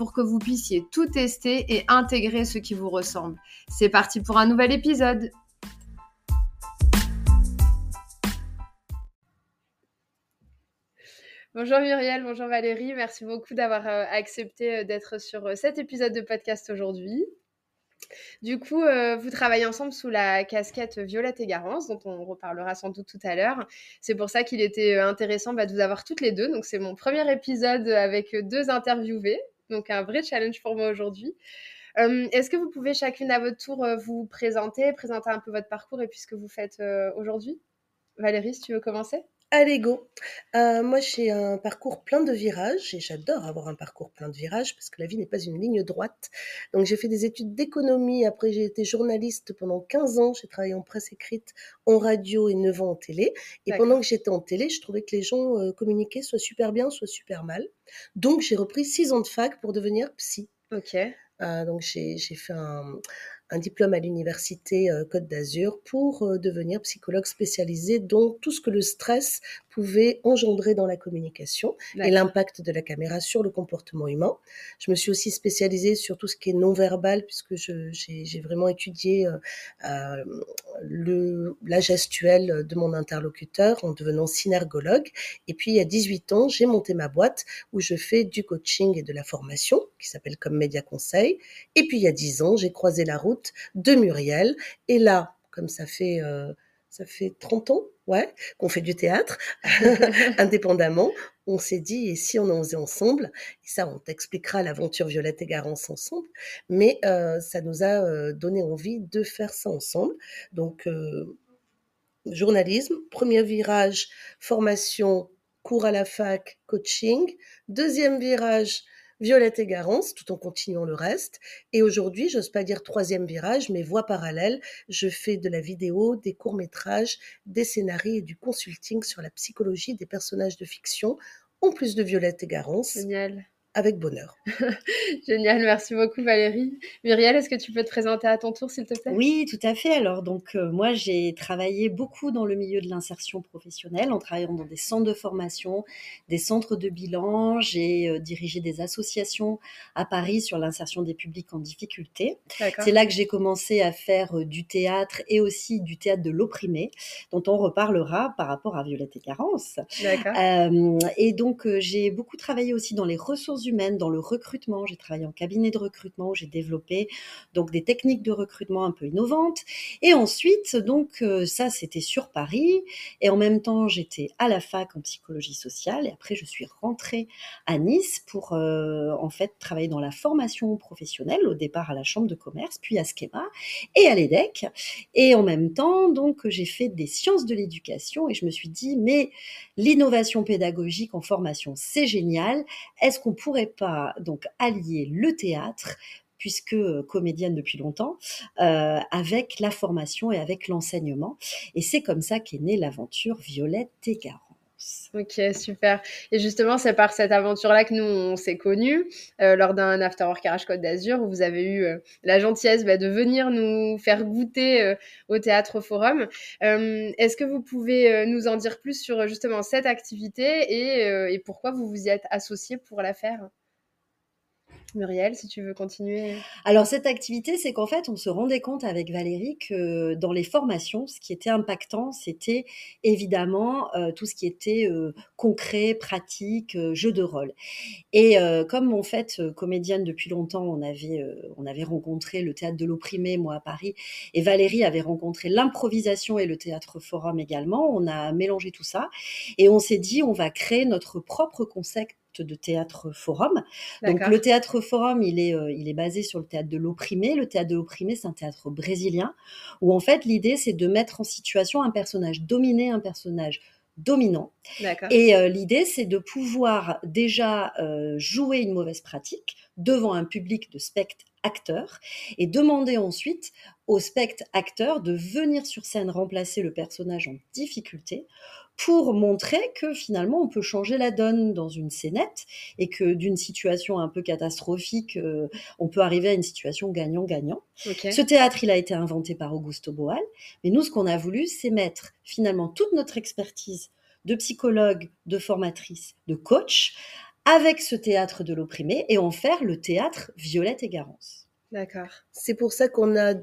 pour que vous puissiez tout tester et intégrer ce qui vous ressemble. C'est parti pour un nouvel épisode. Bonjour Muriel, bonjour Valérie, merci beaucoup d'avoir euh, accepté euh, d'être sur euh, cet épisode de podcast aujourd'hui. Du coup, vous travaillez ensemble sous la casquette Violette et Garance, dont on reparlera sans doute tout à l'heure. C'est pour ça qu'il était intéressant bah, de vous avoir toutes les deux. Donc, c'est mon premier épisode avec deux interviewés. Donc, un vrai challenge pour moi aujourd'hui. Euh, est-ce que vous pouvez chacune à votre tour vous présenter, présenter un peu votre parcours et puis ce que vous faites aujourd'hui? Valérie, si tu veux commencer? Allez, go. Euh, moi, j'ai un parcours plein de virages et j'adore avoir un parcours plein de virages parce que la vie n'est pas une ligne droite. Donc, j'ai fait des études d'économie. Après, j'ai été journaliste pendant 15 ans. J'ai travaillé en presse écrite, en radio et 9 ans en télé. Et pendant que j'étais en télé, je trouvais que les gens euh, communiquaient soit super bien, soit super mal. Donc, j'ai repris 6 ans de fac pour devenir psy. Ok. Euh, donc, j'ai fait un, un diplôme à l'université euh, Côte d'Azur pour euh, devenir psychologue spécialisé dans tout ce que le stress pouvait engendrer dans la communication et l'impact de la caméra sur le comportement humain. Je me suis aussi spécialisée sur tout ce qui est non-verbal puisque j'ai vraiment étudié euh, le, la gestuelle de mon interlocuteur en devenant synergologue. Et puis, il y a 18 ans, j'ai monté ma boîte où je fais du coaching et de la formation qui s'appelle comme Média Conseil. Et puis, il y a 10 ans, j'ai croisé la route de Muriel. Et là, comme ça fait, euh, ça fait 30 ans, ouais, qu'on fait du théâtre, indépendamment, on s'est dit, et si on en faisait ensemble, et ça, on t'expliquera l'aventure Violette et Garance ensemble, mais euh, ça nous a euh, donné envie de faire ça ensemble. Donc, journalisme, premier virage, formation, cours à la fac, coaching. Deuxième virage, Violette et Garance, tout en continuant le reste. Et aujourd'hui, j'ose pas dire troisième virage, mais voie parallèle, je fais de la vidéo, des courts-métrages, des scénarios et du consulting sur la psychologie des personnages de fiction, en plus de Violette et Garance. Génial avec bonheur. Génial, merci beaucoup Valérie. Muriel, est-ce que tu peux te présenter à ton tour, s'il te plaît? Oui, tout à fait. Alors, donc, euh, moi, j'ai travaillé beaucoup dans le milieu de l'insertion professionnelle, en travaillant dans des centres de formation, des centres de bilan. J'ai euh, dirigé des associations à Paris sur l'insertion des publics en difficulté. C'est là que j'ai commencé à faire euh, du théâtre et aussi du théâtre de l'opprimé, dont on reparlera par rapport à Violette et Carence. et donc, j'ai beaucoup travaillé aussi dans les ressources humaines, dans le recrutement. J'ai travaillé en cabinet de recrutement, j'ai développé donc des techniques de recrutement un peu innovantes. Et ensuite, donc euh, ça, c'était sur Paris. Et en même temps, j'étais à la fac en psychologie sociale. Et après, je suis rentrée à Nice pour euh, en fait travailler dans la formation professionnelle, au départ à la chambre de commerce, puis à Schema et à l'EDEC. Et en même temps, donc j'ai fait des sciences de l'éducation et je me suis dit, mais l'innovation pédagogique en formation, c'est génial. Est-ce qu'on pourrait pas donc allier le théâtre puisque euh, comédienne depuis longtemps, euh, avec la formation et avec l'enseignement. Et c'est comme ça qu'est née l'aventure Violette Tégarant. Ok, super. Et justement, c'est par cette aventure-là que nous, on s'est connus euh, lors d'un After Work Garage Côte d'Azur où vous avez eu la gentillesse bah, de venir nous faire goûter au Théâtre Forum. Est-ce que vous pouvez nous en dire plus sur justement cette activité et, et pourquoi vous vous y êtes associé pour la faire? Muriel, si tu veux continuer. Alors cette activité, c'est qu'en fait, on se rendait compte avec Valérie que dans les formations, ce qui était impactant, c'était évidemment euh, tout ce qui était euh, concret, pratique, euh, jeu de rôle. Et comme en fait, comédienne depuis longtemps, on avait, on avait rencontré le théâtre de l'opprimé, moi à Paris, et Valérie avait rencontré l'improvisation et le théâtre forum également. On a mélangé tout ça et on s'est dit, on va créer notre propre concept de théâtre forum. Donc le théâtre forum, il est, euh, il est basé sur le théâtre de l'opprimé. Le théâtre de l'opprimé, c'est un théâtre brésilien où en fait l'idée c'est de mettre en situation un personnage dominé, un personnage dominant. Et euh, l'idée c'est de pouvoir déjà euh, jouer une mauvaise pratique devant un public de spectre acteur et demander ensuite au spectre acteur de venir sur scène remplacer le personnage en difficulté pour montrer que finalement on peut changer la donne dans une scénette et que d'une situation un peu catastrophique, euh, on peut arriver à une situation gagnant-gagnant. Ce théâtre, il a été inventé par Augusto Boal, mais nous, ce qu'on a voulu, c'est mettre finalement toute notre expertise de psychologue, de formatrice, de coach avec ce théâtre de l'opprimé et en faire le théâtre Violette et Garance. D'accord. C'est pour ça qu'on a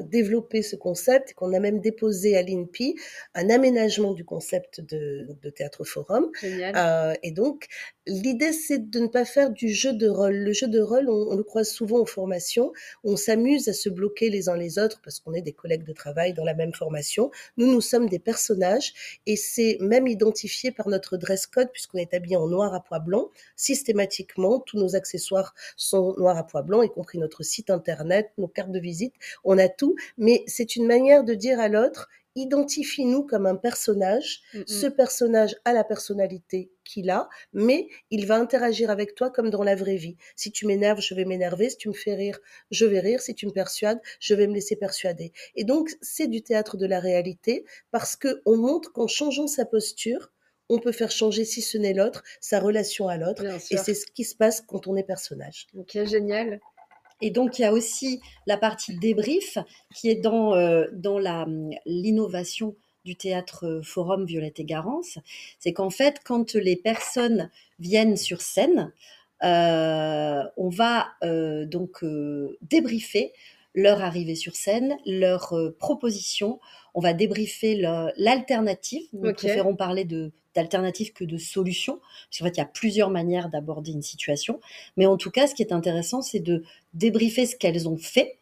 développé ce concept, qu'on a même déposé à l'INPI un aménagement du concept de, théâtre forum. Euh, et donc, l'idée, c'est de ne pas faire du jeu de rôle. Le jeu de rôle, on, le croise souvent en formation, on s'amuse à se bloquer les uns les autres parce qu'on est des collègues de travail dans la même formation. Nous, nous sommes des personnages et c'est même identifié par notre dress code puisqu'on est habillé en noir à pois blanc. Systématiquement, tous nos accessoires sont noirs à pois blanc, y compris notre site internet, nos cartes de visite. On a mais c'est une manière de dire à l'autre, identifie-nous comme un personnage. Ce personnage a la personnalité qu'il a, mais il va interagir avec toi comme dans la vraie vie. Si tu m'énerves, je vais m'énerver. Si tu me fais rire, je vais rire. Si tu me persuades, je vais me laisser persuader. Et donc, c'est du théâtre de la réalité parce que on montre qu'en changeant sa posture, on peut faire changer, si ce n'est l'autre, sa relation à l'autre. Et c'est ce qui se passe quand on est personnage. Ok, génial. Et donc, il y a aussi la partie débrief qui est dans, euh, dans l'innovation du théâtre euh, Forum Violette et Garance. C'est qu'en fait, quand les personnes viennent sur scène, euh, on va donc débriefer leur arrivée sur scène, leur proposition. On va débriefer l'alternative. Nous préférons parler de d'alternative que de solution. Parce qu'en fait, il y a plusieurs manières d'aborder une situation. Mais en tout cas, ce qui est intéressant, c'est de débriefer ce qu'elles ont fait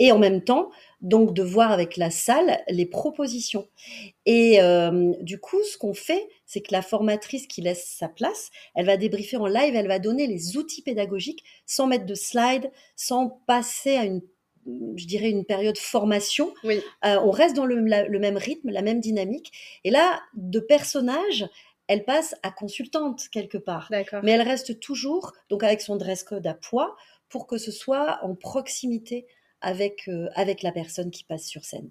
et en même temps, donc, de voir avec la salle les propositions. Et euh, du coup, ce qu'on fait, c'est que la formatrice qui laisse sa place, elle va débriefer en live, elle va donner les outils pédagogiques sans mettre de slide, sans passer à une je dirais, une période formation. Oui. Euh, on reste dans le, le, même rythme, la même dynamique. Et là, de personnage, elle passe à consultante quelque part. Mais elle reste toujours, donc avec son dress code à poids, pour que ce soit en proximité avec, euh, la personne qui passe sur scène.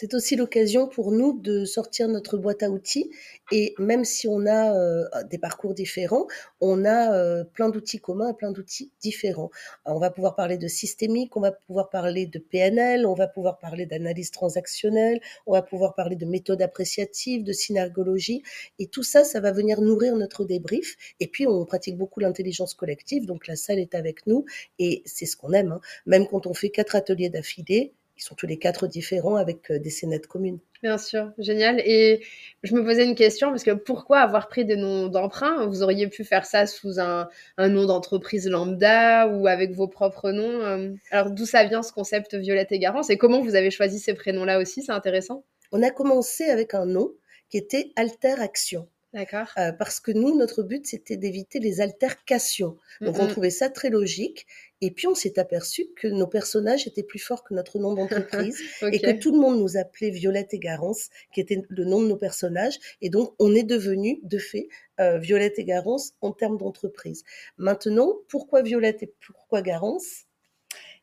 C'est aussi l'occasion pour nous de sortir notre boîte à outils et même si on a euh, des parcours différents, on a euh, plein d'outils communs et plein d'outils différents. On va pouvoir parler de systémique, on va pouvoir parler de PNL, on va pouvoir parler d'analyse transactionnelle, on va pouvoir parler de méthode appréciative, de synergologie et tout ça, ça va venir nourrir notre débrief. Et puis on pratique beaucoup l'intelligence collective, donc la salle est avec nous et c'est ce qu'on aime. Hein. Même quand on fait quatre ateliers d'affilée, ils sont tous les quatre différents avec euh, des scénettes communes. Bien sûr, génial. Et je me posais une question parce que pourquoi avoir pris des noms d'emprunt? Vous auriez pu faire ça sous un, nom d'entreprise lambda ou avec vos propres noms. Euh. Alors d'où ça vient ce concept Violette et Garance? Et comment vous avez choisi ces prénoms-là aussi? C'est intéressant. On a commencé avec un nom qui était Alter Action. D'accord. Euh, parce que nous, notre but, c'était d'éviter les altercations. Donc, on trouvait ça très logique. Et puis, on s'est aperçu que nos personnages étaient plus forts que notre nom d'entreprise et que tout le monde nous appelait Violette et Garance, qui était le nom de nos personnages. Et donc, on est devenu, de fait, euh, Violette et Garance en termes d'entreprise. Maintenant, pourquoi Violette et pourquoi Garance?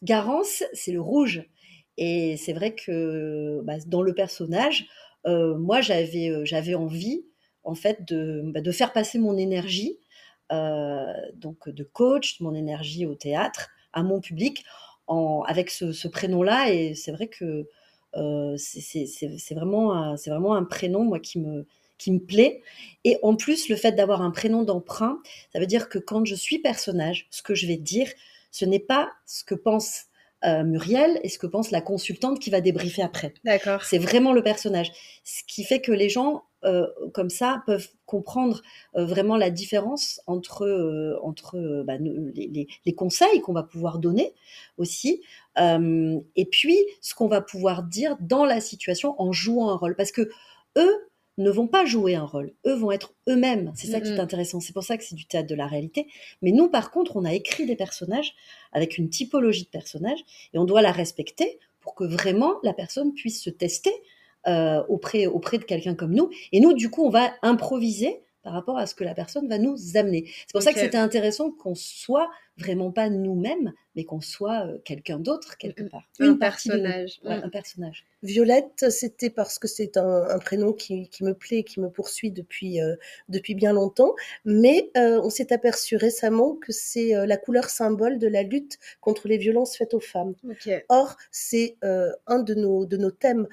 Garance, c'est le rouge. Et c'est vrai que bah, dans le personnage, euh, moi, j'avais, j'avais envie en fait de, bah, de faire passer mon énergie, euh, donc de coach, mon énergie au théâtre, à mon public, en, avec ce, prénom-là. Et c'est vrai que euh, c'est vraiment, un, vraiment un prénom, moi, qui me, qui me plaît. Et en plus, le fait d'avoir un prénom d'emprunt, ça veut dire que quand je suis personnage, ce que je vais dire, ce n'est pas ce que pense euh, Muriel et ce que pense la consultante qui va débriefer après. D'accord. C'est vraiment le personnage. Ce qui fait que les gens euh, comme ça peuvent comprendre euh, vraiment la différence entre, euh, entre bah, les, les, conseils qu'on va pouvoir donner aussi, et puis ce qu'on va pouvoir dire dans la situation en jouant un rôle. Parce que eux ne vont pas jouer un rôle, eux vont être eux-mêmes. C'est ça qui est intéressant. C'est pour ça que c'est du théâtre de la réalité. Mais nous, par contre, on a écrit des personnages avec une typologie de personnages et on doit la respecter pour que vraiment la personne puisse se tester euh, auprès, auprès de quelqu'un comme nous. Et nous, du coup, on va improviser par rapport à ce que la personne va nous amener. C'est pour ça que c'était intéressant qu'on soit vraiment pas nous-mêmes, mais qu'on soit euh, quelqu'un d'autre quelque part. un personnage. un personnage. Violette, c'était parce que c'est un, prénom qui, me plaît, qui me poursuit depuis, euh, depuis bien longtemps, mais euh, on s'est aperçu récemment que c'est la couleur symbole de la lutte contre les violences faites aux femmes. Or, c'est un de nos, de nos thèmes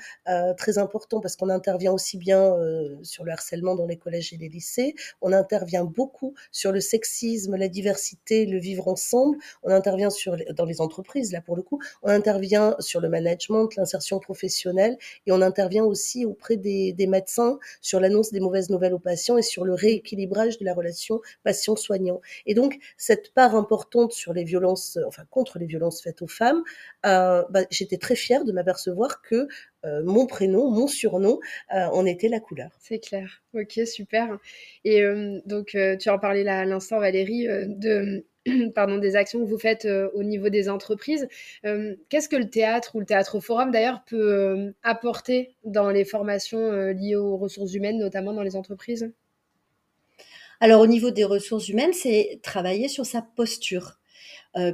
très importants parce qu'on intervient aussi bien sur le harcèlement dans les collèges et les lycées, on intervient beaucoup sur le sexisme, la diversité, le vivre ensemble. On intervient sur, dans les entreprises, là pour le coup, on intervient sur le management, l'insertion professionnelle, et on intervient aussi auprès des, médecins sur l'annonce des mauvaises nouvelles aux patients et sur le rééquilibrage de la relation patient-soignant. Et donc, cette part importante sur les violences, enfin contre les violences faites aux femmes, euh, bah, j'étais très fière de m'apercevoir que euh, mon prénom, mon surnom, euh, en était la couleur. C'est clair. Ok, super. Et donc, tu en parlais là à l'instant, Valérie, de pardon, des actions que vous faites euh, au niveau des entreprises. Euh, qu'est-ce que le théâtre ou le théâtre forum d'ailleurs peut euh, apporter dans les formations liées aux ressources humaines, notamment dans les entreprises? Alors au niveau des ressources humaines, c'est travailler sur sa posture.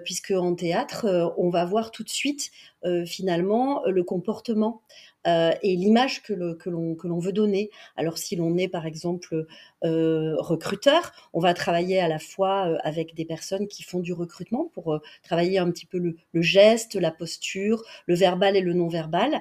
puisque en théâtre, on va voir tout de suite finalement le comportement euh, et l'image que, l'on veut donner. Alors si l'on est par exemple euh, recruteur, on va travailler à la fois euh, avec des personnes qui font du recrutement pour travailler un petit peu le, geste, la posture, le verbal et le non-verbal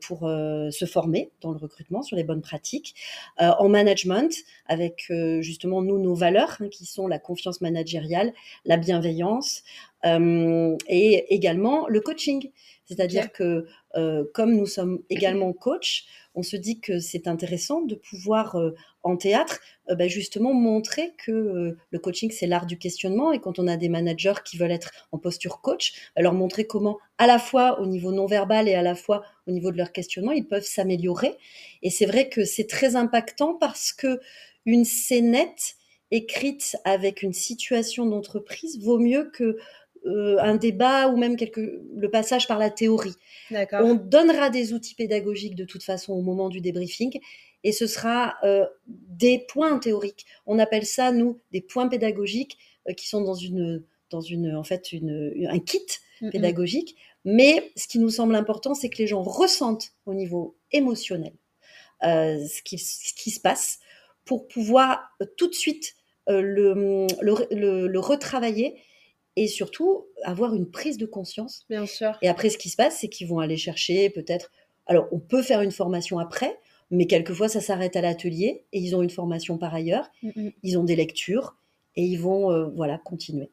pour se former dans le recrutement sur les bonnes pratiques. en management, avec justement nous nos valeurs hein, qui sont la confiance managériale, la bienveillance et également le coaching. C'est-à-dire que euh, comme nous sommes également coach, on se dit que c'est intéressant de pouvoir euh, en théâtre euh, bah, justement montrer que le coaching c'est l'art du questionnement. Et quand on a des managers qui veulent être en posture coach, bah, leur montrer comment à la fois au niveau non verbal et à la fois au niveau de leur questionnement ils peuvent s'améliorer. Et c'est vrai que c'est très impactant parce que une scénette écrite avec une situation d'entreprise vaut mieux que euh, un débat ou même le passage par la théorie. On donnera des outils pédagogiques de toute façon au moment du débriefing et ce sera euh, des points théoriques. On appelle ça, nous, des points pédagogiques euh, qui sont dans une, dans une, en fait, un kit pédagogique. Mais ce qui nous semble important, c'est que les gens ressentent au niveau émotionnel ce, qui, se passe pour pouvoir tout de suite le, le, retravailler et surtout avoir une prise de conscience. Bien sûr. Et après, ce qui se passe, c'est qu'ils vont aller chercher peut-être. Alors, on peut faire une formation après, mais quelquefois, ça s'arrête à l'atelier et ils ont une formation par ailleurs. Mm, mm. Ils ont des lectures et ils vont, euh, voilà, continuer.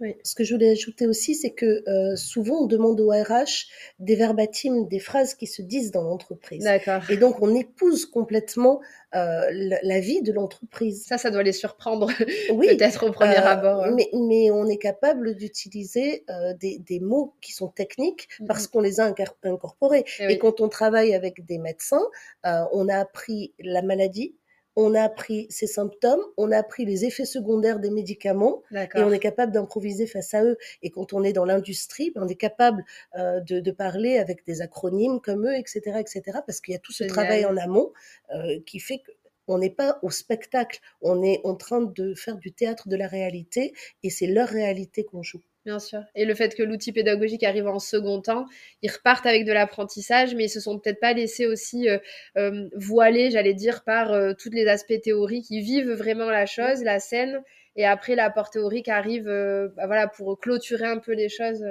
Oui. Ce que je voulais ajouter aussi, c'est que euh, souvent on demande au RH des verbatims, des phrases qui se disent dans l'entreprise. D'accord. Et donc on épouse complètement euh, la, vie de l'entreprise. Ça, ça doit les surprendre, oui, peut-être au premier euh, abord. Hein. Mais, mais, on est capable d'utiliser euh, des, des, mots qui sont techniques parce qu'on les a incorporés. Et, Et quand on travaille avec des médecins, euh, on a appris la maladie, on a appris ses symptômes, on a appris les effets secondaires des médicaments et on est capable d'improviser face à eux. Et quand on est dans l'industrie, ben, on est capable euh, de, parler avec des acronymes comme eux, etc., etc., parce qu'il y a tout ce travail en amont euh, qui fait qu'on n'est pas au spectacle, on est en train de faire du théâtre de la réalité et c'est leur réalité qu'on joue. Bien sûr. Et le fait que l'outil pédagogique arrive en second temps, ils repartent avec de l'apprentissage, mais ils se sont peut-être pas laissés aussi euh, euh, voiler, j'allais dire, par euh, tous les aspects théoriques. Ils vivent vraiment la chose, la scène, et après l'apport théorique arrive, bah, voilà, pour clôturer un peu les choses.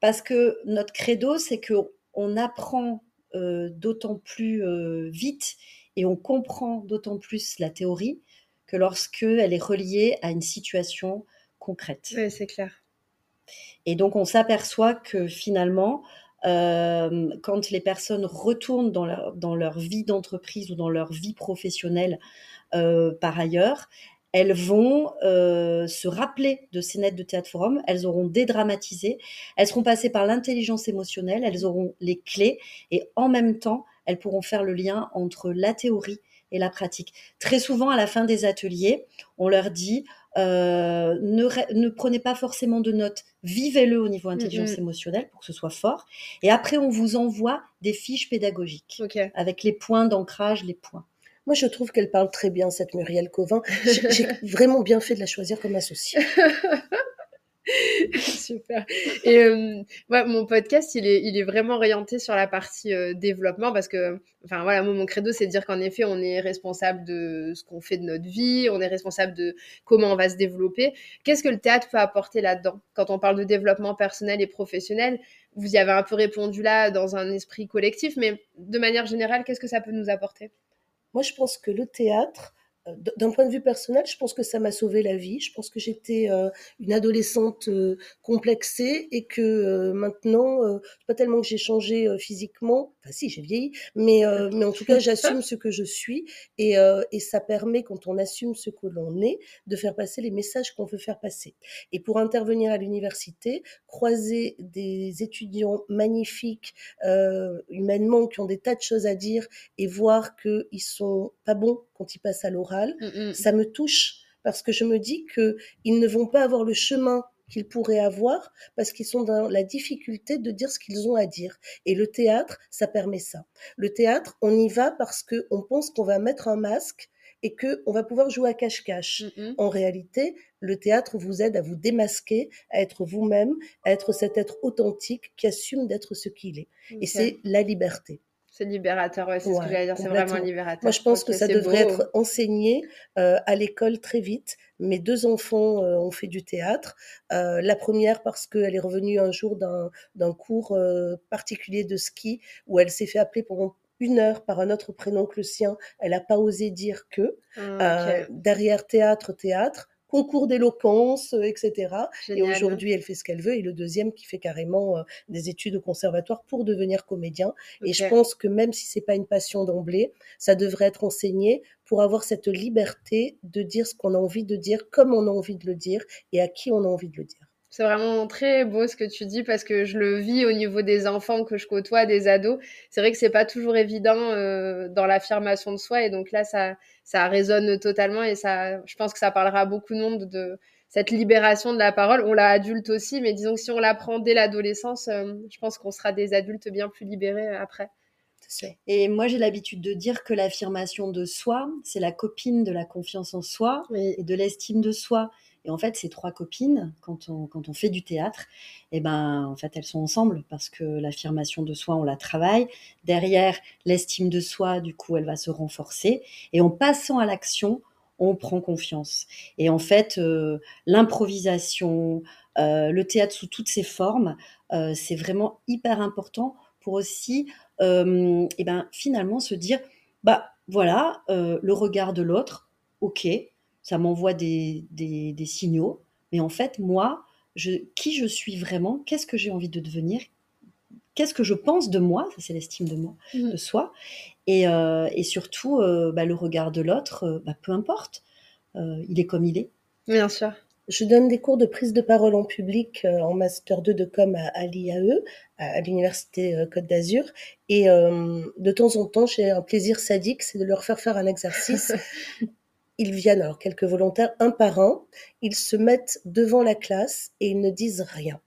Parce que notre credo, c'est que on apprend d'autant plus vite et on comprend d'autant plus la théorie que lorsque elle est reliée à une situation concrète. Oui, c'est clair. Et donc, on s'aperçoit que finalement, euh, quand les personnes retournent dans leur, dans leur vie d'entreprise ou dans leur vie professionnelle euh, par ailleurs, elles vont euh, se rappeler de ces nets de théâtre forum, elles auront dédramatisé, elles seront passées par l'intelligence émotionnelle, elles auront les clés. Et en même temps, elles pourront faire le lien entre la théorie et la pratique. Très souvent, à la fin des ateliers, on leur dit euh, ne, prenez pas forcément de notes, vivez-le au niveau intelligence émotionnelle pour que ce soit fort. Et après, on vous envoie des fiches pédagogiques avec les points d'ancrage, les points. Moi, je trouve qu'elle parle très bien, cette Muriel Covin. J'ai vraiment bien fait de la choisir comme associée. Super. Et euh, mon podcast, il est, il est vraiment orienté sur la partie euh, développement parce que, enfin voilà, mon credo, c'est de dire qu'en effet, on est responsable de ce qu'on fait de notre vie, on est responsable de comment on va se développer. Qu'est-ce que le théâtre peut apporter là-dedans? Quand on parle de développement personnel et professionnel, vous y avez un peu répondu là dans un esprit collectif, mais de manière générale, qu'est-ce que ça peut nous apporter? Moi, je pense que le théâtre, d'un point de vue personnel, je pense que ça m'a sauvé la vie. Je pense que j'étais euh, une adolescente euh, complexée et que euh, maintenant, pas tellement que j'ai changé physiquement, enfin si, j'ai vieilli, mais, mais en tout cas, j'assume ce que je suis et, et ça permet, quand on assume ce que l'on est, de faire passer les messages qu'on veut faire passer. Et pour intervenir à l'université, croiser des étudiants magnifiques, humainement, qui ont des tas de choses à dire et voir qu'ils sont pas bons quand ils passent à l'oral, mmh, mmh. ça me touche parce que je me dis qu'ils ne vont pas avoir le chemin qu'ils pourraient avoir parce qu'ils sont dans la difficulté de dire ce qu'ils ont à dire. Et le théâtre, ça permet ça. Le théâtre, on y va parce qu'on pense qu'on va mettre un masque et qu'on va pouvoir jouer à cache-cache. Mmh, en réalité, le théâtre vous aide à vous démasquer, à être vous-même, à être cet être authentique qui assume d'être ce qu'il est. Et c'est la liberté. C'est libérateur, ouais, c'est ce que j'allais dire, c'est vraiment libérateur. Moi, je pense que ça devrait être enseigné euh, à l'école très vite. Mes deux enfants euh, ont fait du théâtre. Euh, la première parce qu'elle est revenue un jour d'un cours particulier de ski où elle s'est fait appeler pendant une heure par un autre prénom que le sien. Elle n'a pas osé dire que. Ah, derrière théâtre, théâtre, concours d'éloquence, euh, etc. Et aujourd'hui, elle fait ce qu'elle veut. Et le deuxième qui fait carrément euh, des études au conservatoire pour devenir comédien. Et je pense que même si c'est pas une passion d'emblée, ça devrait être enseigné pour avoir cette liberté de dire ce qu'on a envie de dire, comme on a envie de le dire et à qui on a envie de le dire. C'est vraiment très beau ce que tu dis parce que je le vis au niveau des enfants que je côtoie, des ados. C'est vrai que c'est pas toujours évident euh, dans l'affirmation de soi et donc là ça ça résonne totalement et ça je pense que ça parlera à beaucoup de monde de cette libération de la parole. On l'a adulte aussi, mais disons que si on l'apprend dès l'adolescence, euh, je pense qu'on sera des adultes bien plus libérés après. Et moi, j'ai l'habitude de dire que l'affirmation de soi, c'est la copine de la confiance en soi et de l'estime de soi. Et en fait, ces trois copines, quand on, quand on fait du théâtre, eh ben, en fait, elles sont ensemble parce que l'affirmation de soi, on la travaille. Derrière, l'estime de soi, du coup, elle va se renforcer. Et en passant à l'action, on prend confiance. Et en fait, euh, l'improvisation, euh, le théâtre sous toutes ses formes, euh, c'est vraiment hyper important pour aussi, eh ben, finalement, se dire, bah voilà, le regard de l'autre, ok, ça m'envoie des, des, signaux. Mais en fait, moi, je, qui je suis vraiment, qu'est-ce que j'ai envie de devenir, qu'est-ce que je pense de moi, ça c'est l'estime de moi, mmh. de soi, et, euh, et surtout euh, bah, le regard de l'autre, euh, bah, peu importe, il est comme il est. Bien sûr. Je donne des cours de prise de parole en public en master 2 de com à, l'IAE, à, l'université Côte d'Azur, et de temps en temps j'ai un plaisir sadique, c'est de leur faire faire un exercice ils viennent, alors quelques volontaires, un par un, ils se mettent devant la classe et ils ne disent rien.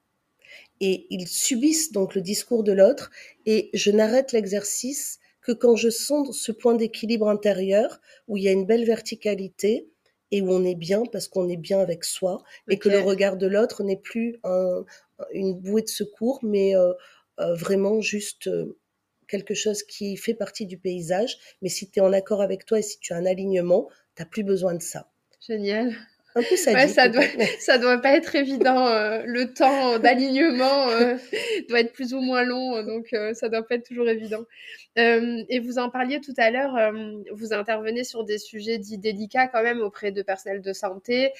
Et ils subissent donc le discours de l'autre et je n'arrête l'exercice que quand je sens ce point d'équilibre intérieur où il y a une belle verticalité et où on est bien parce qu'on est bien avec soi et que le regard de l'autre n'est plus une bouée de secours mais euh, euh, vraiment juste euh, quelque chose qui fait partie du paysage. Mais si tu es en accord avec toi et si tu as un alignement, plus besoin de ça. Génial. Un peu ça, doit, ça doit pas être évident. Euh, le temps d'alignement euh, doit être plus ou moins long, donc euh, ça doit pas être toujours évident. et vous en parliez tout à l'heure, vous intervenez sur des sujets dits délicats quand même auprès de personnel de santé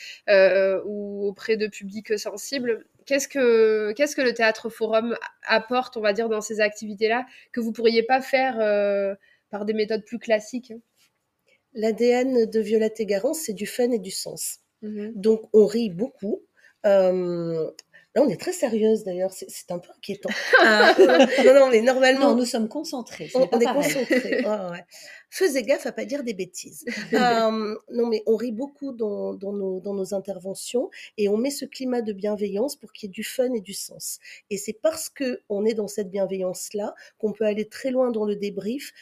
ou auprès de publics sensibles. Qu'est-ce que, qu'est-ce que le Théâtre Forum apporte, on va dire, dans ces activités-là que vous pourriez pas faire par des méthodes plus classiques? L'ADN de Violette et Garance, c'est du fun et du sens. Mmh Donc, on rit beaucoup. Euh, là, on est très sérieuse d'ailleurs, c'est un peu inquiétant. Ah, non, non, mais normalement. nous sommes concentrés. On, est concentrés. Faisez gaffe à pas dire des bêtises. Euh, non, mais on rit beaucoup dans, nos, dans nos interventions et on met ce climat de bienveillance pour qu'il y ait du fun et du sens. Et c'est parce que on est dans cette bienveillance-là qu'on peut aller très loin dans le débrief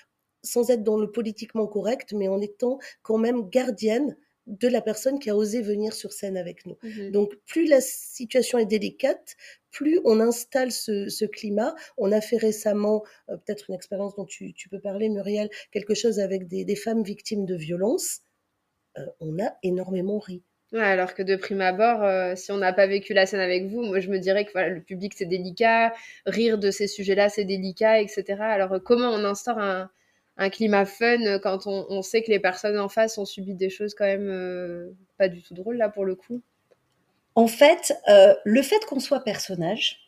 sans être dans le politiquement correct, mais en étant quand même gardienne de la personne qui a osé venir sur scène avec nous. Mhm. Donc, plus la situation est délicate, plus on installe ce, ce climat. On a fait récemment, euh, peut-être une expérience dont tu, tu, peux parler, Muriel, quelque chose avec des, des femmes victimes de violences. Euh, on a énormément ri. Ouais, alors que de prime abord, euh, si on n'a pas vécu la scène avec vous, moi je me dirais que voilà, le public c'est délicat, rire de ces sujets-là c'est délicat, etc. Alors comment on instaure un, un climat fun quand on, sait que les personnes en face ont subi des choses quand même euh, pas du tout drôles là pour le coup. En fait, euh, le fait qu'on soit personnage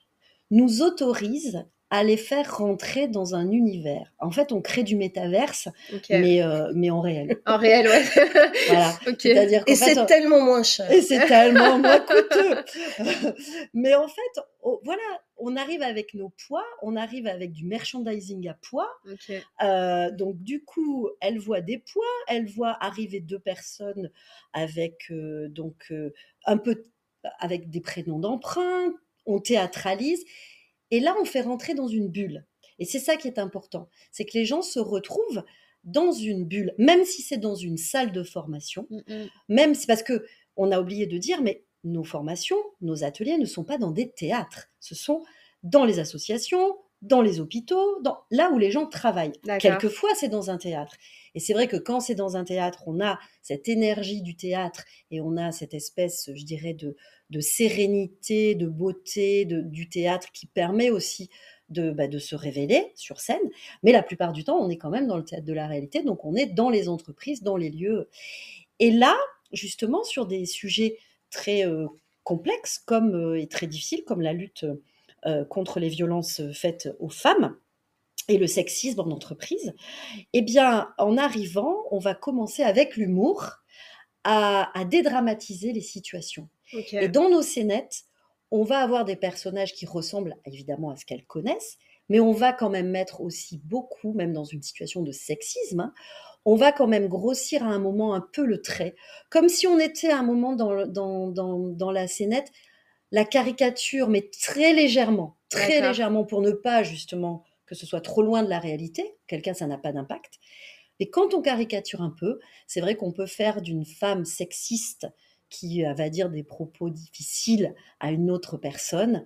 nous autorise à les faire rentrer dans un univers. En fait, on crée du métaverse, okay. mais, euh, mais en réel. En réel, ouais. voilà. Okay. Et c'est on... tellement moins cher. Et c'est tellement moins coûteux. mais en fait, oh, voilà, on arrive avec nos poids, on arrive avec du merchandising à poids. Okay. Euh, donc, du coup, elle voit des poids, elle voit arriver deux personnes avec euh, donc un peu avec des prénoms d'emprunt, on théâtralise. Et là, on fait rentrer dans une bulle. Et c'est ça qui est important. C'est que les gens se retrouvent dans une bulle, même si c'est dans une salle de formation, mm -hmm. même si parce que on a oublié de dire, mais nos formations, nos ateliers ne sont pas dans des théâtres. Ce sont dans les associations, dans les hôpitaux, dans, là où les gens travaillent. Quelquefois, c'est dans un théâtre. Et c'est vrai que quand c'est dans un théâtre, on a cette énergie du théâtre et on a cette espèce, je dirais, de, de sérénité, de beauté de, du théâtre qui permet aussi de, bah, de se révéler sur scène. Mais la plupart du temps, on est quand même dans le théâtre de la réalité, donc on est dans les entreprises, dans les lieux. Et là, justement, sur des sujets très euh, complexes comme, euh, et très difficiles, comme la lutte euh, contre les violences faites aux femmes, et le sexisme en entreprise, eh bien, en arrivant, on va commencer avec l'humour à, à, dédramatiser les situations. Okay. Et dans nos scénettes, on va avoir des personnages qui ressemblent évidemment à ce qu'elles connaissent, mais on va quand même mettre aussi beaucoup, même dans une situation de sexisme, hein, on va quand même grossir à un moment un peu le trait, comme si on était à un moment dans, dans, dans, dans la scénette, la caricature, mais très légèrement, très légèrement pour ne pas justement que ce soit trop loin de la réalité, quelqu'un ça n'a pas d'impact. Mais quand on caricature un peu, c'est vrai qu'on peut faire d'une femme sexiste qui va dire des propos difficiles à une autre personne,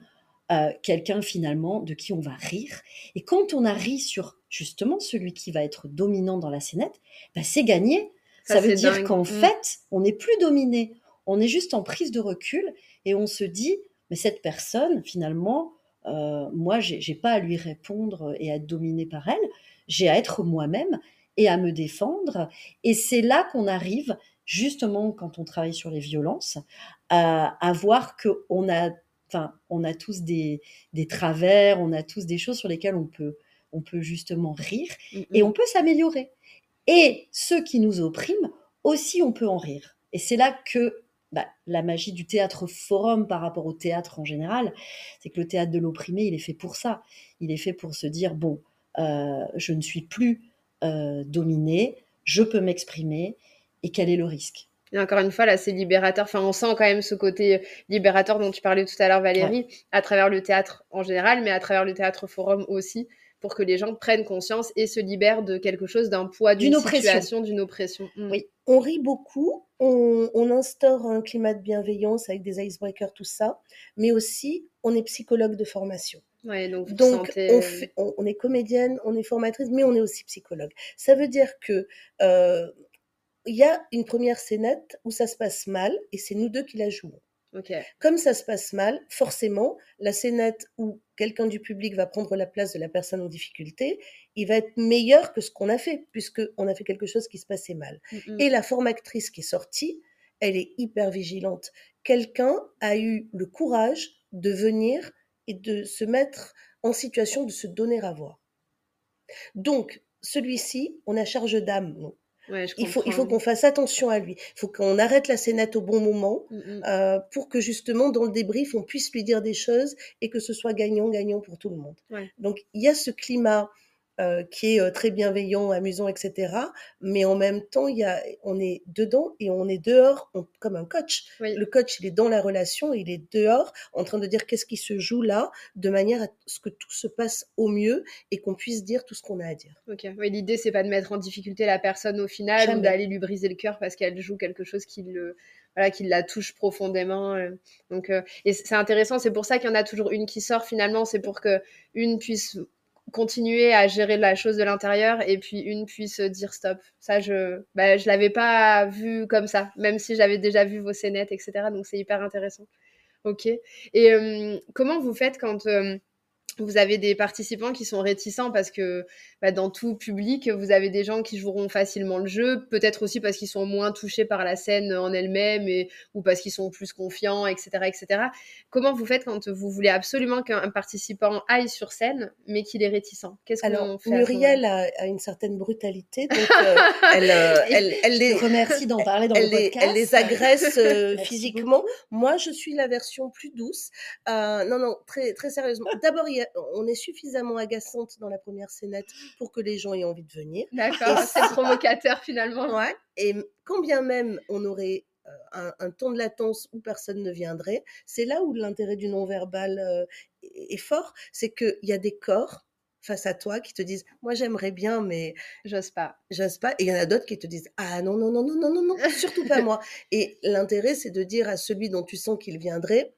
euh, quelqu'un finalement de qui on va rire. Et quand on a ri sur justement celui qui va être dominant dans la scénette, bah c'est gagné. Ça, Ça veut dire qu'en mmh. fait, on n'est plus dominé. On est juste en prise de recul et on se dit, mais cette personne, finalement, euh, moi, j'ai pas à lui répondre et à être dominé par elle. J'ai à être moi-même et à me défendre. Et c'est là qu'on arrive, justement, quand on travaille sur les violences, à, à voir qu'on a, enfin, on a tous des, des, travers, on a tous des choses sur lesquelles on peut, on peut justement rire mm -hmm. et on peut s'améliorer. Et ceux qui nous oppriment, aussi, on peut en rire. Et c'est là que bah, la magie du théâtre forum par rapport au théâtre en général, c'est que le théâtre de l'opprimé, il est fait pour ça. Il est fait pour se dire, bon, euh, je ne suis plus euh, dominé, je peux m'exprimer, et quel est le risque? Et encore une fois, là, c'est libérateur. Enfin, on sent quand même ce côté libérateur dont tu parlais tout à l'heure, Valérie, ouais. à travers le théâtre en général, mais à travers le théâtre forum aussi, pour que les gens prennent conscience et se libèrent de quelque chose, d'un poids, d'une situation, d'une oppression. Mmh. Oui, on rit beaucoup, on, on, instaure un climat de bienveillance avec des icebreakers, tout ça, mais aussi on est psychologue de formation. Ouais, donc, donc sentez... on, fait, on, on, est comédienne, on est formatrice, mais on est aussi psychologue. Ça veut dire que euh, il y a une première scénette où ça se passe mal et c'est nous deux qui la jouons. Okay. Comme ça se passe mal, forcément, la scénette où quelqu'un du public va prendre la place de la personne en difficulté, il va être meilleur que ce qu'on a fait, puisqu'on a fait quelque chose qui se passait mal. Mm -hmm. Et la formatrice qui est sortie, elle est hyper vigilante. Quelqu'un a eu le courage de venir et de se mettre en situation de se donner à voir. Donc, celui-ci, on a charge d'âme, il faut, il faut qu'on fasse attention à lui. Il faut qu'on arrête la scénette au bon moment mm -hmm. euh, pour que justement dans le débrief on puisse lui dire des choses et que ce soit gagnant-gagnant pour tout le monde. Ouais. Donc il y a ce climat euh, qui est euh, très bienveillant, amusant, etc. Mais en même temps, il y a, on est dedans et on est dehors comme un coach. Le coach, il est dans la relation, il est dehors en train de dire qu'est-ce qui se joue là, de manière à ce que tout se passe au mieux et qu'on puisse dire tout ce qu'on a à dire. Ok. Oui, l'idée, c'est pas de mettre en difficulté la personne au final ou d'aller lui briser le cœur parce qu'elle joue quelque chose qui le voilà, qui la touche profondément. Euh. Donc, et c'est intéressant, c'est pour ça qu'il y en a toujours une qui sort finalement, c'est pour que une puisse continuer à gérer la chose de l'intérieur et puis une puisse dire stop. Ça, je bah, je l'avais pas vu comme ça, même si j'avais déjà vu vos scénettes, etc. Donc c'est hyper intéressant. Ok. Et euh, comment vous faites quand euh, vous avez des participants qui sont réticents parce que bah, dans tout public, vous avez des gens qui joueront facilement le jeu, peut-être aussi parce qu'ils sont moins touchés par la scène en elle-même et, ou parce qu'ils sont plus confiants, etc., etc. Comment vous faites quand vous voulez absolument qu'un participant aille sur scène, mais qu'il est réticent? Qu'est-ce qu'on fait Muriel a, une certaine brutalité, donc euh, elle, euh, elle, elle, les remercie d'en parler dans le podcast. elle les agresse euh, physiquement. Moi, je suis la version plus douce. non, non, très, très sérieusement. D'abord, il y a on est suffisamment agaçante dans la première scénette pour que les gens aient envie de venir. D'accord, c'est provocateur finalement. Ouais. Et quand bien même on aurait euh, un, temps de latence où personne ne viendrait, c'est là où l'intérêt du non-verbal euh, est fort, c'est qu'il y a des corps face à toi qui te disent moi j'aimerais bien mais j'ose pas j'ose pas et il y en a d'autres qui te disent ah non non non non non non non surtout pas moi et l'intérêt c'est de dire à celui dont tu sens qu'il viendrait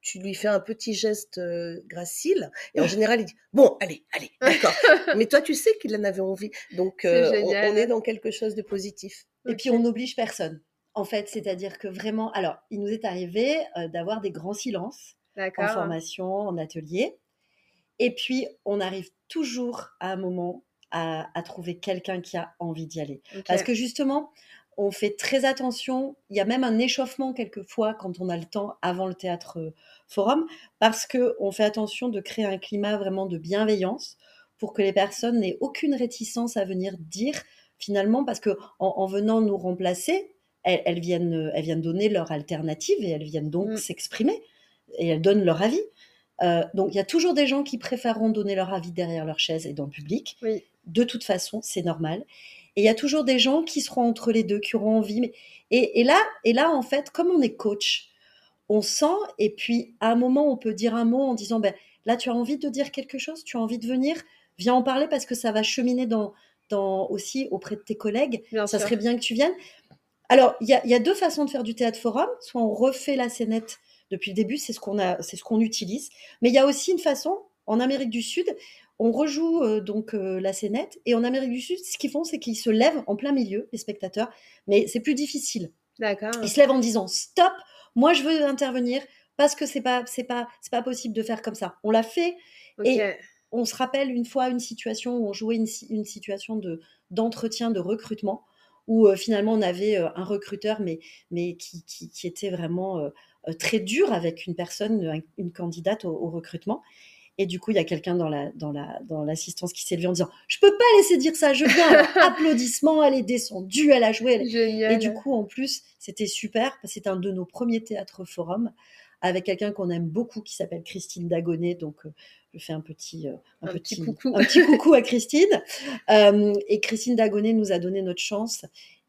tu lui fais un petit geste euh, gracile et en général il dit bon allez allez d'accord. Mais toi tu sais qu'il en avait envie. Donc euh, on, est dans quelque chose de positif. Et puis on n'oblige personne en fait. C'est-à-dire que vraiment alors il nous est arrivé euh, d'avoir des grands silences en formation en atelier. Et puis on arrive toujours à un moment à, trouver quelqu'un qui a envie d'y aller. Parce que justement on fait très attention. Il y a même un échauffement quelquefois quand on a le temps avant le théâtre euh, forum, parce que on fait attention de créer un climat vraiment de bienveillance pour que les personnes n'aient aucune réticence à venir dire finalement, parce que en, venant nous remplacer, elles, viennent, elles viennent donner leur alternative et elles viennent donc mm. s'exprimer et elles donnent leur avis. Euh, donc il y a toujours des gens qui préféreront donner leur avis derrière leur chaise et dans le public. De toute façon, c'est normal. Et il y a toujours des gens qui seront entre les deux, qui auront envie. Et, là, et là, en fait, comme on est coach, on sent, et puis à un moment, on peut dire un mot en disant, ben, là, tu as envie de dire quelque chose, tu as envie de venir, viens en parler parce que ça va cheminer dans, dans aussi auprès de tes collègues. ça serait bien que tu viennes. Alors, il y a, y a, deux façons de faire du théâtre forum. Soit on refait la scénette depuis le début, c'est ce qu'on a, c'est ce qu'on utilise. Mais il y a aussi une façon, en Amérique du Sud, on rejoue euh, donc euh, la scénette et en Amérique du Sud, ce qu'ils font, c'est qu'ils se lèvent en plein milieu, les spectateurs, mais c'est plus difficile. D'accord. Ils se lèvent en disant stop, moi je veux intervenir parce que c'est pas c'est pas c'est pas possible de faire comme ça. On l'a fait et on se rappelle une fois une situation où on jouait une, situation de d'entretien de recrutement où euh, finalement on avait un recruteur mais mais qui, qui, était vraiment très dur avec une personne une candidate au recrutement et du coup, il y a quelqu'un dans la dans la dans l'assistance qui s'est levé en disant "Je peux pas laisser dire ça, je viens." applaudissements, elle est descendue, elle a joué. Et du coup, en plus, c'était super parce que c'est un de nos premiers théâtres forums avec quelqu'un qu'on aime beaucoup qui s'appelle Christine Dagonet. Donc, euh, je fais un petit, euh, un, petit, coucou. un petit coucou à Christine. Euh, et Christine Dagonet nous a donné notre chance.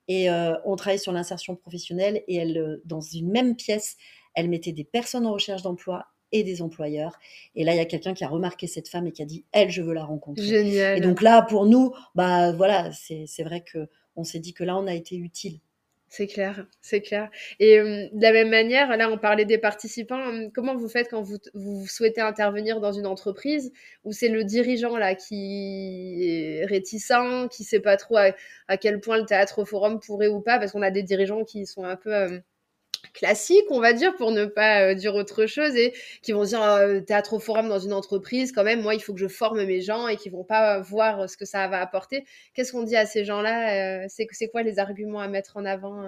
Et on travaille sur l'insertion professionnelle. Et elle, dans une même pièce, elle mettait des personnes en recherche d'emploi et des employeurs. Et là, il y a quelqu'un qui a remarqué cette femme et qui a dit, elle, je veux la rencontrer. Génial. Et donc là, pour nous, bah voilà, c'est vrai que on s'est dit que là, on a été utile. C'est clair, c'est clair. Et euh, de la même manière, là, on parlait des participants. Euh, comment vous faites quand vous, vous souhaitez intervenir dans une entreprise où c'est le dirigeant là qui est réticent, qui sait pas trop à, quel point le théâtre au forum pourrait ou pas, parce qu'on a des dirigeants qui sont un peu euh, classiques, on va dire, pour ne pas euh, dire autre chose, et qui vont dire euh, théâtre forum dans une entreprise, quand même, moi, il faut que je forme mes gens et qui vont pas voir ce que ça va apporter. Qu'est-ce qu'on dit à ces gens-là euh, C'est C'est quoi les arguments à mettre en avant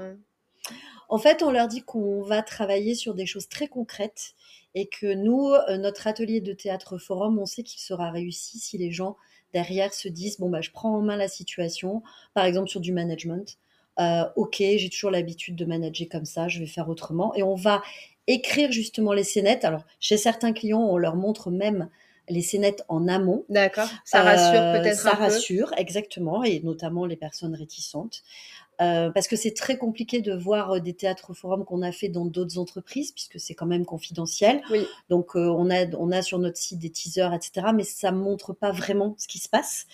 En fait, on leur dit qu'on va travailler sur des choses très concrètes et que nous, notre atelier de théâtre forum, on sait qu'il sera réussi si les gens derrière se disent bon bah je prends en main la situation, par exemple sur du management. Euh, ok, j'ai toujours l'habitude de manager comme ça, je vais faire autrement. Et on va écrire justement les scénettes. Alors, chez certains clients, on leur montre même les scénettes en amont. D'accord, ça rassure Euh, peut-être Ça un peu. rassure, exactement, et notamment les personnes réticentes. Euh, parce que c'est très compliqué de voir des théâtres forums qu'on a fait dans d'autres entreprises, puisque c'est quand même confidentiel. Oui. Donc, euh, on, a, on a sur notre site des teasers, etc., mais ça montre pas vraiment ce qui se passe.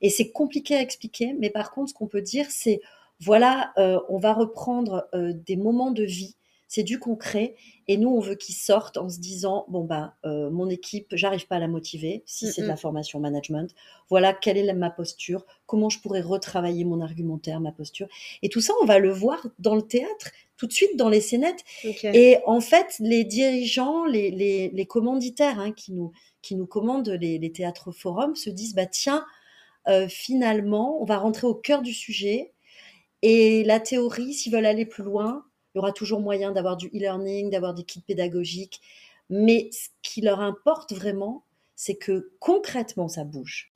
Et c'est compliqué à expliquer, mais par contre, ce qu'on peut dire, c'est, voilà, euh, on va reprendre euh, des moments de vie, c'est du concret, et nous, on veut qu'ils sortent en se disant, bon, ben, euh, mon équipe, j'arrive pas à la motiver, si c'est de la formation management, voilà quelle est la- ma posture, comment je pourrais retravailler mon argumentaire, ma posture. Et tout ça, on va le voir dans le théâtre, tout de suite dans les scénettes. Et en fait, les dirigeants, les, les, les commanditaires hein, qui, nous, qui nous commandent les, les théâtres forums se disent, bah tiens, euh, finalement, on va rentrer au cœur du sujet. Et la théorie, s'ils veulent aller plus loin, il y aura toujours moyen d'avoir du e-learning, d'avoir des kits pédagogiques. Mais ce qui leur importe vraiment, c'est que concrètement, ça bouge.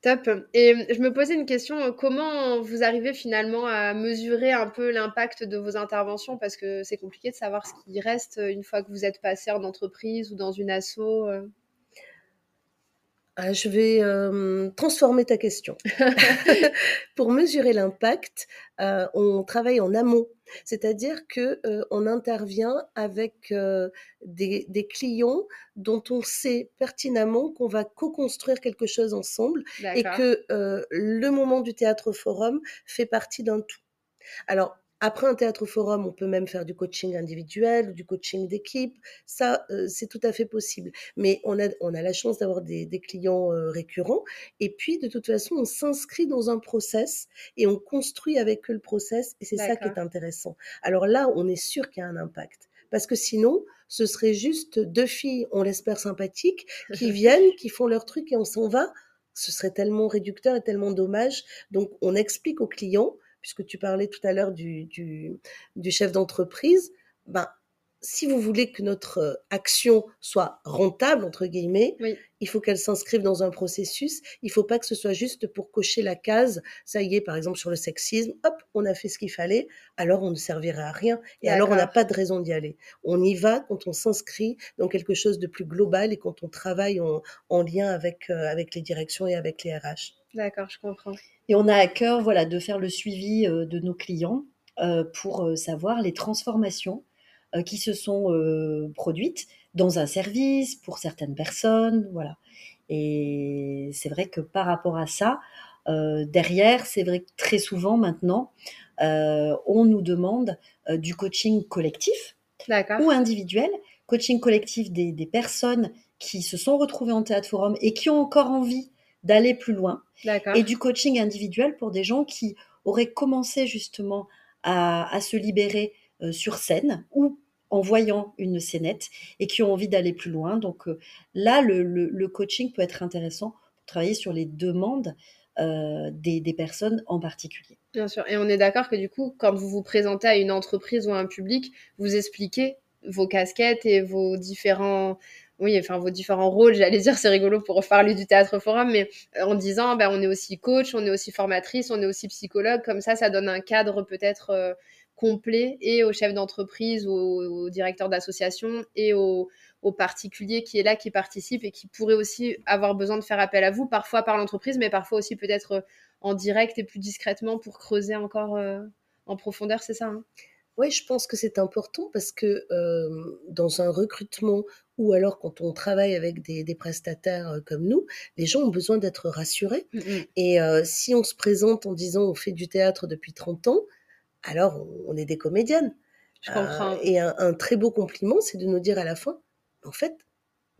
Top. Et euh, je me posais une question, euh, comment vous arrivez finalement à mesurer un peu l'impact de vos interventions? Parce que c'est compliqué de savoir ce qui reste euh, une fois que vous êtes passé en entreprise ou dans une asso. Ah, je vais euh, transformer ta question. Pour mesurer l'impact, euh, on travaille en amont, c'est-à-dire que euh, on intervient avec des, des clients dont on sait pertinemment qu'on va co-construire quelque chose ensemble et que le moment du théâtre forum fait partie d'un tout. Alors, après un théâtre forum, on peut même faire du coaching individuel, du coaching d'équipe. Ça, euh, c'est tout à fait possible. Mais on a, on a la chance d'avoir des, des clients euh, récurrents. Et puis, de toute façon, on s'inscrit dans un process et on construit avec eux le process. Et c'est ça qui est intéressant. Alors là, on est sûr qu'il y a un impact. Parce que sinon, ce serait juste deux filles, on l'espère sympathiques, qui viennent, qui font leur truc et on s'en va. Ce serait tellement réducteur et tellement dommage. Donc, on explique aux clients, puisque tu parlais tout à l'heure du, du, du chef d'entreprise, ben, si vous voulez que notre euh, action soit rentable, entre guillemets, Oui. il faut qu'elle s'inscrive dans un processus. Il faut pas que ce soit juste pour cocher la case. Ça y est, par exemple, sur le sexisme, hop, on a fait ce qu'il fallait, alors on ne servirait à rien. Et alors, on n'a pas de raison d'y aller. On y va quand on s'inscrit dans quelque chose de plus global et quand on travaille en, en lien avec, euh, avec les directions et avec les RH. D'accord, je comprends. Et on a à cœur voilà, de faire le suivi euh, de nos clients euh, pour euh, savoir les transformations qui se sont euh, produites dans un service, pour certaines personnes. Voilà. Et c'est vrai que par rapport à ça, euh, derrière, c'est vrai que très souvent maintenant, euh, on nous demande euh, du coaching collectif ou individuel, coaching collectif des, des personnes qui se sont retrouvées en théâtre forum et qui ont encore envie d'aller plus loin et du coaching individuel pour des gens qui auraient commencé justement à, à se libérer euh, sur scène ou en voyant une scénette et qui ont envie d'aller plus loin. Donc euh, là, le, coaching peut être intéressant pour travailler sur les demandes euh, des, personnes en particulier. Bien sûr. Et on est d'accord que du coup, quand vous vous présentez à une entreprise ou à un public, vous expliquez vos casquettes et vos différents, oui, enfin vos différents rôles. J'allais dire, c'est rigolo pour parler du théâtre forum, mais euh, en disant, ben, on est aussi coach, on est aussi formatrice, on est aussi psychologue. Comme ça, ça donne un cadre peut-être euh, complet et aux chefs d'entreprise, aux, aux directeurs d'association et aux, aux particuliers qui est là, qui participe et qui pourrait aussi avoir besoin de faire appel à vous, parfois par l'entreprise, mais parfois aussi peut-être euh, en direct et plus discrètement pour creuser encore euh, en profondeur, c'est ça hein? Oui, je pense que c'est important parce que euh, dans un recrutement ou alors quand on travaille avec des, des prestataires comme nous, les gens ont besoin d'être rassurés. Mm, mm. Et euh, si on se présente en disant on fait du théâtre depuis 30 ans, alors on, on est des comédiennes. Je comprends. Euh, et un, un très beau compliment, c'est de nous dire à la fin, en fait,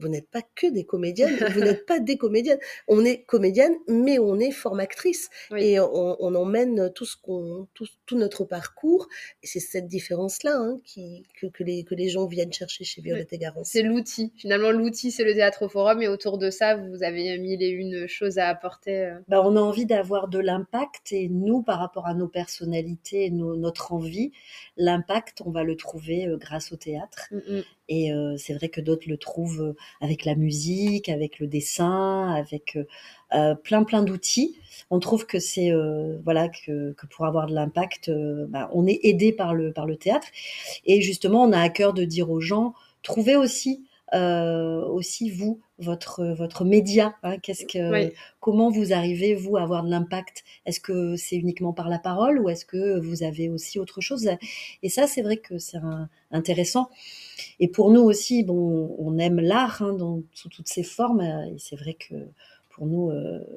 vous n'êtes pas que des comédiennes, vous n'êtes pas des comédiennes. On est comédienne, mais on est formatrice. Oui. Et on, on emmène tout, ce qu'on, tout, tout notre parcours. Et c'est cette différence-là hein, qui, que, que, les, que les gens viennent chercher chez Violette et Garance. C'est l'outil. Finalement, l'outil, c'est le théâtre forum. Et autour de ça, vous avez mille et une choses à apporter. euh. Bah, on a envie d'avoir de l'impact et nous, par rapport à nos personnalités, nos- notre envie, l'impact, on va le trouver euh, grâce au théâtre. Mm, mm. Et euh, c'est vrai que d'autres le trouvent avec la musique, avec le dessin, avec plein plein d'outils. On trouve que c'est euh, voilà que, que pour avoir de l'impact, euh, bah, on est aidé par le par le théâtre. Et justement, on a à cœur de dire aux gens trouvez aussi aussi vous, votre, votre média. Hein, qu'est-ce que, Comment vous arrivez, vous, à avoir de l'impact? Est-ce que c'est uniquement par la parole ou est-ce que vous avez aussi autre chose? Et ça, c'est vrai que c'est intéressant. Et pour nous aussi, bon, on aime l'art hein, sous toutes ses formes. Et c'est vrai que pour nous,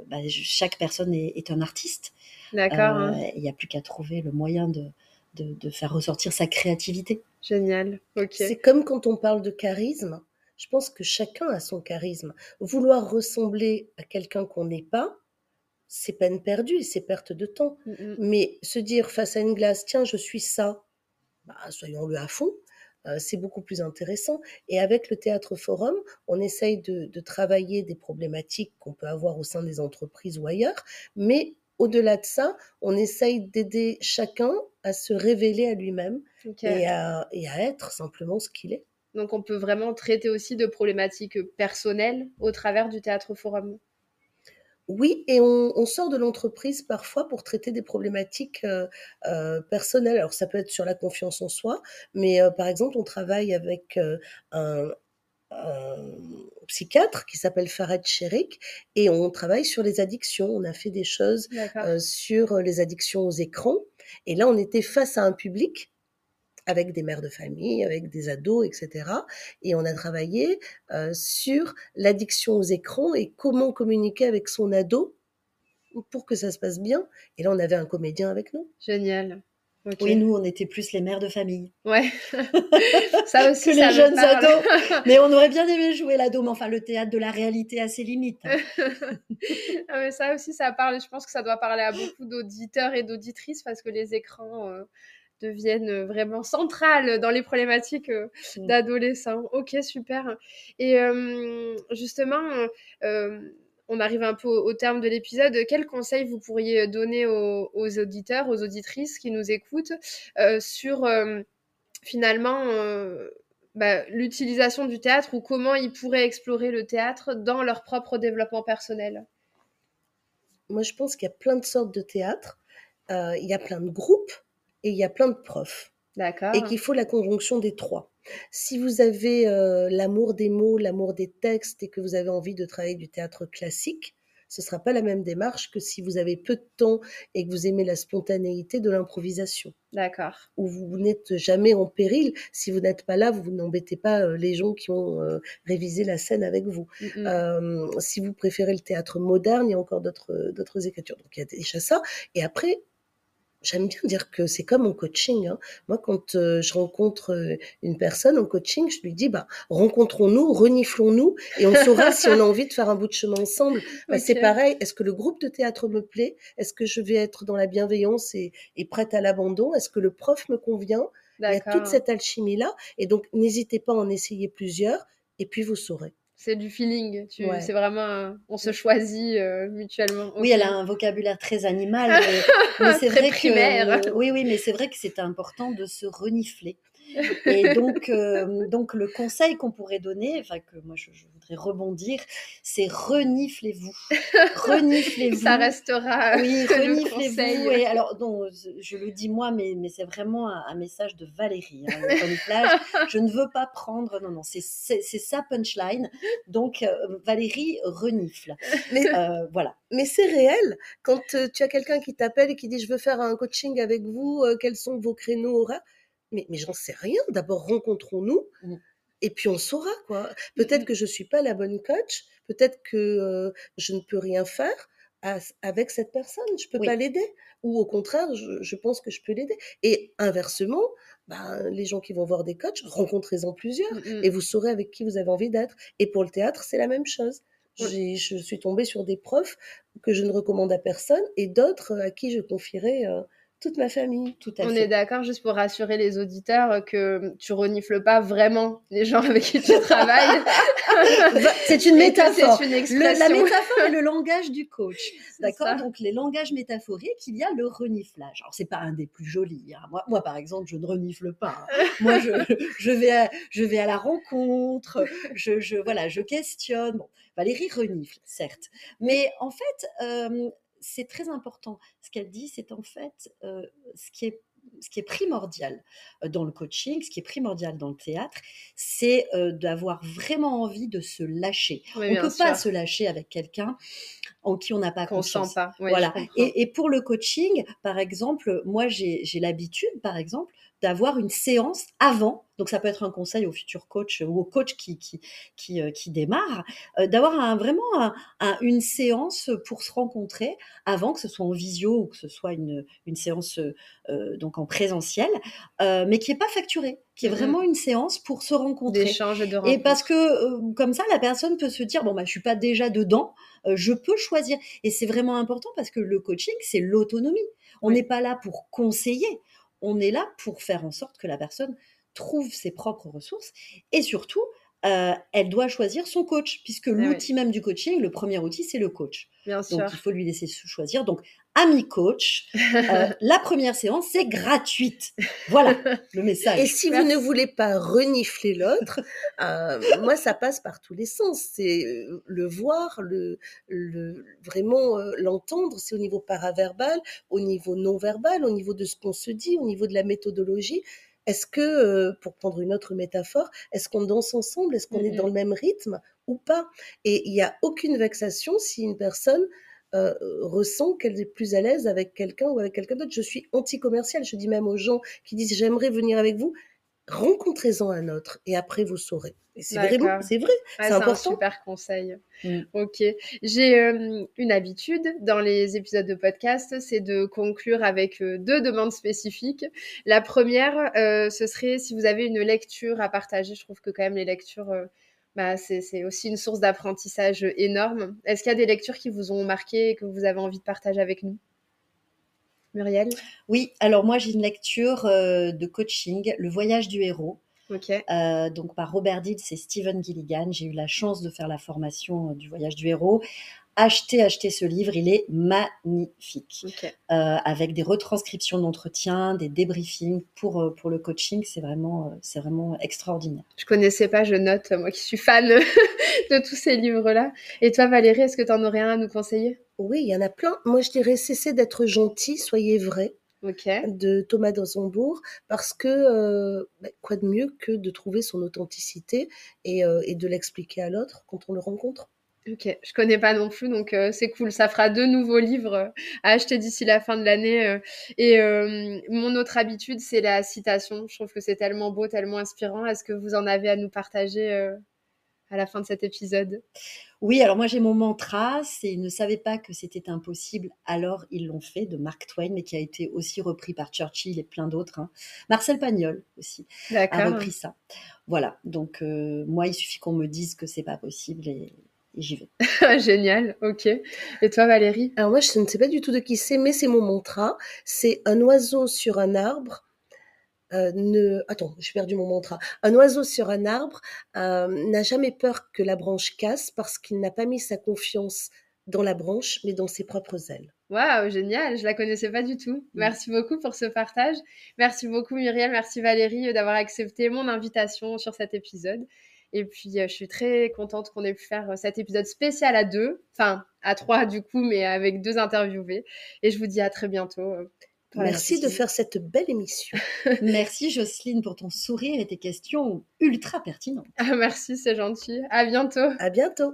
bah, chaque personne est, un artiste. D'accord. Hein. Il n'y a plus qu'à trouver le moyen de, de, faire ressortir sa créativité. Génial. Ok. C'est comme quand on parle de charisme. Je pense que chacun a son charisme. Vouloir ressembler à quelqu'un qu'on n'est pas, c'est peine perdue et c'est perte de temps. Mm, mm. Mais se dire face à une glace, tiens, je suis ça, bah, soyons-le à fond. Euh, c'est beaucoup plus intéressant. Et avec le théâtre forum, on essaye de, de travailler des problématiques qu'on peut avoir au sein des entreprises ou ailleurs, mais au-delà de ça, on essaye d'aider chacun à se révéler à lui-même et, à, être simplement ce qu'il est. Donc on peut vraiment traiter aussi de problématiques personnelles au travers du théâtre forum. Oui, et on, sort de l'entreprise parfois pour traiter des problématiques euh, euh, personnelles. Alors ça peut être sur la confiance en soi, mais euh, par exemple on travaille avec un, psychiatre qui s'appelle Farid Cherik et on travaille sur les addictions. On a fait des choses sur les addictions aux écrans et là on était face à un public avec des mères de famille, avec des ados, etc. Et on a travaillé sur l'addiction aux écrans et comment communiquer avec son ado pour que ça se passe bien. Et là, on avait un comédien avec nous. Génial. Oui, nous, on était plus les mères de famille. Ouais. ça aussi, que les jeunes ados. mais on aurait bien aimé jouer l'ado, mais enfin, le théâtre de la réalité a ses limites. ah, mais ça aussi, ça parle. Je pense que ça doit parler à beaucoup d'auditeurs et d'auditrices parce que les écrans deviennent vraiment centrales dans les problématiques mmh. d'adolescents. Ok, super. Et justement, on arrive un peu au, terme de l'épisode. Quels conseils vous pourriez donner aux, auditeurs, aux auditrices qui nous écoutent sur finalement bah, l'utilisation du théâtre ou comment ils pourraient explorer le théâtre dans leur propre développement personnel? Moi, je pense qu'il y a plein de sortes de théâtre. il y a plein de groupes et il y a plein de profs. D'accord. Et qu'il faut la conjonction des trois. Si vous avez euh, l'amour des mots, l'amour des textes et que vous avez envie de travailler du théâtre classique, ce ne sera pas la même démarche que si vous avez peu de temps et que vous aimez la spontanéité de l'improvisation. D'accord. Ou vous n'êtes jamais en péril. Si vous n'êtes pas là, vous n'embêtez pas euh, les gens qui ont euh, révisé la scène avec vous. si vous préférez le théâtre moderne, il y a encore d'autres écritures. Donc il y a déjà ça. Et après, j'aime bien dire que c'est comme en coaching. Hein. Moi, quand euh, je rencontre euh, une personne en coaching, je lui dis, bah, rencontrons-nous, reniflons-nous, et on saura si on a envie de faire un bout de chemin ensemble. Bah, C'est pareil. Est-ce que le groupe de théâtre me plaît? Est-ce que je vais être dans la bienveillance et, et prête à l'abandon? Est-ce que le prof me convient? Il y a toute cette alchimie-là. Et donc, n'hésitez pas à en essayer plusieurs, et puis vous saurez c'est du feeling. C'est vraiment, on se choisit euh, mutuellement. Oui, elle a un vocabulaire très animal, mais, c'est vrai primaire. que oui, oui, mais c'est vrai que c'est important de se renifler. Et donc, euh, donc le conseil qu'on pourrait donner, enfin que moi je, voudrais rebondir, c'est reniflez-vous, reniflez-vous. Ça restera. Oui, reniflez-vous. Et alors, non, je le dis moi, mais, mais c'est vraiment un, message de Valérie. Hein, le je ne veux pas prendre. Non, non, c'est ça punchline. Donc euh, Valérie renifle. Mais euh, voilà. Mais c'est réel. Quand tu as quelqu'un qui t'appelle et qui dit je veux faire un coaching avec vous, quels sont vos créneaux horaires? Mais, mais j'en sais rien. D'abord, rencontrons-nous. Mmh. Et puis on saura quoi. Peut-être mmh que je suis pas la bonne coach, peut-être que je ne peux rien faire avec cette personne, je peux pas l'aider. Ou au contraire, je, pense que je peux l'aider. Et inversement, ben, les gens qui vont voir des coachs, rencontrez-en plusieurs mmh et vous saurez avec qui vous avez envie d'être. Et pour le théâtre, c'est la même chose. Je suis tombée sur des profs que je ne recommande à personne et d'autres à qui je confierai toute ma famille. Tout à On est d'accord, juste pour rassurer les auditeurs, que tu renifles pas vraiment les gens avec qui tu travailles. c'est une métaphore. C'est une expression. la métaphore est le langage du coach. D'accord Donc, les langages métaphoriques, il y a le reniflage. Alors, c'est pas un des plus jolis. Hein. Moi, moi, par exemple, je ne renifle pas. Hein. moi, je, je, vais à, je vais à la rencontre, je, je, voilà, je questionne. Bon, Valérie renifle, certes. Mais en fait, euh, c'est très important. Ce qu'elle dit, c'est en fait euh, ce qui est ce qui est primordial dans le coaching, ce qui est primordial dans le théâtre, c'est d'avoir vraiment envie de se lâcher. on ne peut pas se lâcher avec quelqu'un en qui on n'a pas confiance. Pas. voilà. Et, et, pour le coaching, par exemple, moi j'ai l'habitude, par exemple, d'avoir une séance avant. Donc ça peut être un conseil au futur coach ou au coach qui qui qui, euh, qui démarre, euh, d'avoir un, vraiment une séance pour se rencontrer avant que ce soit en visio ou que ce soit une, une séance euh, donc en présentiel, mais qui est pas facturée, qui est mmh vraiment une séance pour se rencontrer. D'échange de rencontre. Et parce que comme ça la personne peut se dire bon bah je suis pas déjà dedans, je peux choisir. Et c'est vraiment important parce que le coaching c'est l'autonomie. On n'est pas là pour conseiller on est là pour faire en sorte que la personne trouve ses propres ressources et surtout, euh, elle doit choisir son coach, puisque eh l'outil même du coaching, le premier outil, c'est le coach. Bien Donc, il faut lui laisser choisir. Donc, ami coach, euh, la première séance, c'est gratuite. Voilà le message. Et si vous ne voulez pas renifler l'autre, euh, moi, ça passe par tous les sens. C'est le voir, le, le vraiment l'entendre. C'est au niveau paraverbal, au niveau non verbal, au niveau de ce qu'on se dit, au niveau de la méthodologie. Est-ce que, pour prendre une autre métaphore, est-ce qu'on danse ensemble? Est-ce qu'on est dans le même rythme ou pas? Et il n'y a aucune vexation si une personne euh, ressent qu'elle est plus à l'aise avec quelqu'un ou avec quelqu'un d'autre. Je suis anti-commercial. Je dis même aux gens qui disent j'aimerais venir avec vous, rencontrez-en un autre et après vous saurez. C'est vraiment, c'est vrai, c'est important. un super conseil. Mm. Ok, j'ai euh, une habitude dans les épisodes de podcast, c'est de conclure avec euh, deux demandes spécifiques. La première, euh, ce serait si vous avez une lecture à partager. Je trouve que quand même les lectures, bah, c'est aussi une source d'apprentissage énorme. Est-ce qu'il y a des lectures qui vous ont marqué et que vous avez envie de partager avec nous? Muriel Oui, alors moi j'ai une lecture de coaching, Le voyage du héros. Euh, donc par Robert Dill, c'est Stephen Gilligan. J'ai eu la chance de faire la formation euh, du voyage du héros. Achetez, achetez ce livre, il est magnifique. Euh, avec des retranscriptions d'entretien, des débriefings pour, pour le coaching, c'est vraiment, c'est vraiment extraordinaire. Je connaissais pas, je note, moi qui suis fan de tous ces livres-là. Et toi Valérie, est-ce que tu en aurais un à nous conseiller? Oui, il y en a plein. Moi je dirais cessez d'être gentil, soyez vrai de Thomas Dansembourg, parce que euh, bah, quoi de mieux que de trouver son authenticité et, euh, et de l'expliquer à l'autre quand on le rencontre. Ok, je connais pas non plus, donc euh, c'est cool. Ça fera deux nouveaux livres à acheter d'ici la fin de l'année. et mon autre habitude, c'est la citation. Je trouve que c'est tellement beau, tellement inspirant. Est-ce que vous en avez à nous partager à la fin de cet épisode Oui, alors moi j'ai mon mantra, c'est ils ne savaient pas que c'était impossible, alors ils l'ont fait, de Mark Twain, mais qui a été aussi repris par Churchill et plein d'autres. Hein. Marcel Pagnol aussi a repris ça. Voilà, donc euh, moi il suffit qu'on me dise que c'est pas possible et, j'y vais. Génial, ok. Et toi Valérie? Alors moi je ne sais pas du tout de qui c'est, mais c'est mon mantra. C'est un oiseau sur un arbre ne... Attends, j'ai perdu mon mantra. Un oiseau sur un arbre euh, n'a jamais peur que la branche casse parce qu'il n'a pas mis sa confiance dans la branche, mais dans ses propres ailes. Waouh, génial, je la connaissais pas du tout. Merci beaucoup pour ce partage. Merci beaucoup Muriel, merci Valérie d'avoir accepté mon invitation sur cet épisode. Et puis, euh, je suis très contente qu'on ait pu faire cet épisode spécial à deux, enfin à trois du coup, mais avec deux interviewés. Et je vous dis à très bientôt Merci de faire cette belle émission. merci Jocelyne pour ton sourire et tes questions ultra pertinentes. Ah, merci, c'est gentil. À bientôt. À bientôt.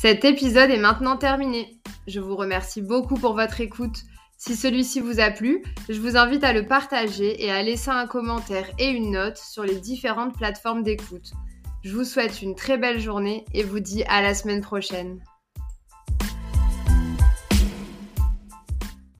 Cet épisode est maintenant terminé. Je vous remercie beaucoup pour votre écoute. Si celui-ci vous a plu, je vous invite à le partager et à laisser un commentaire et une note sur les différentes plateformes d'écoute. Je vous souhaite une très belle journée et vous dis à la semaine prochaine.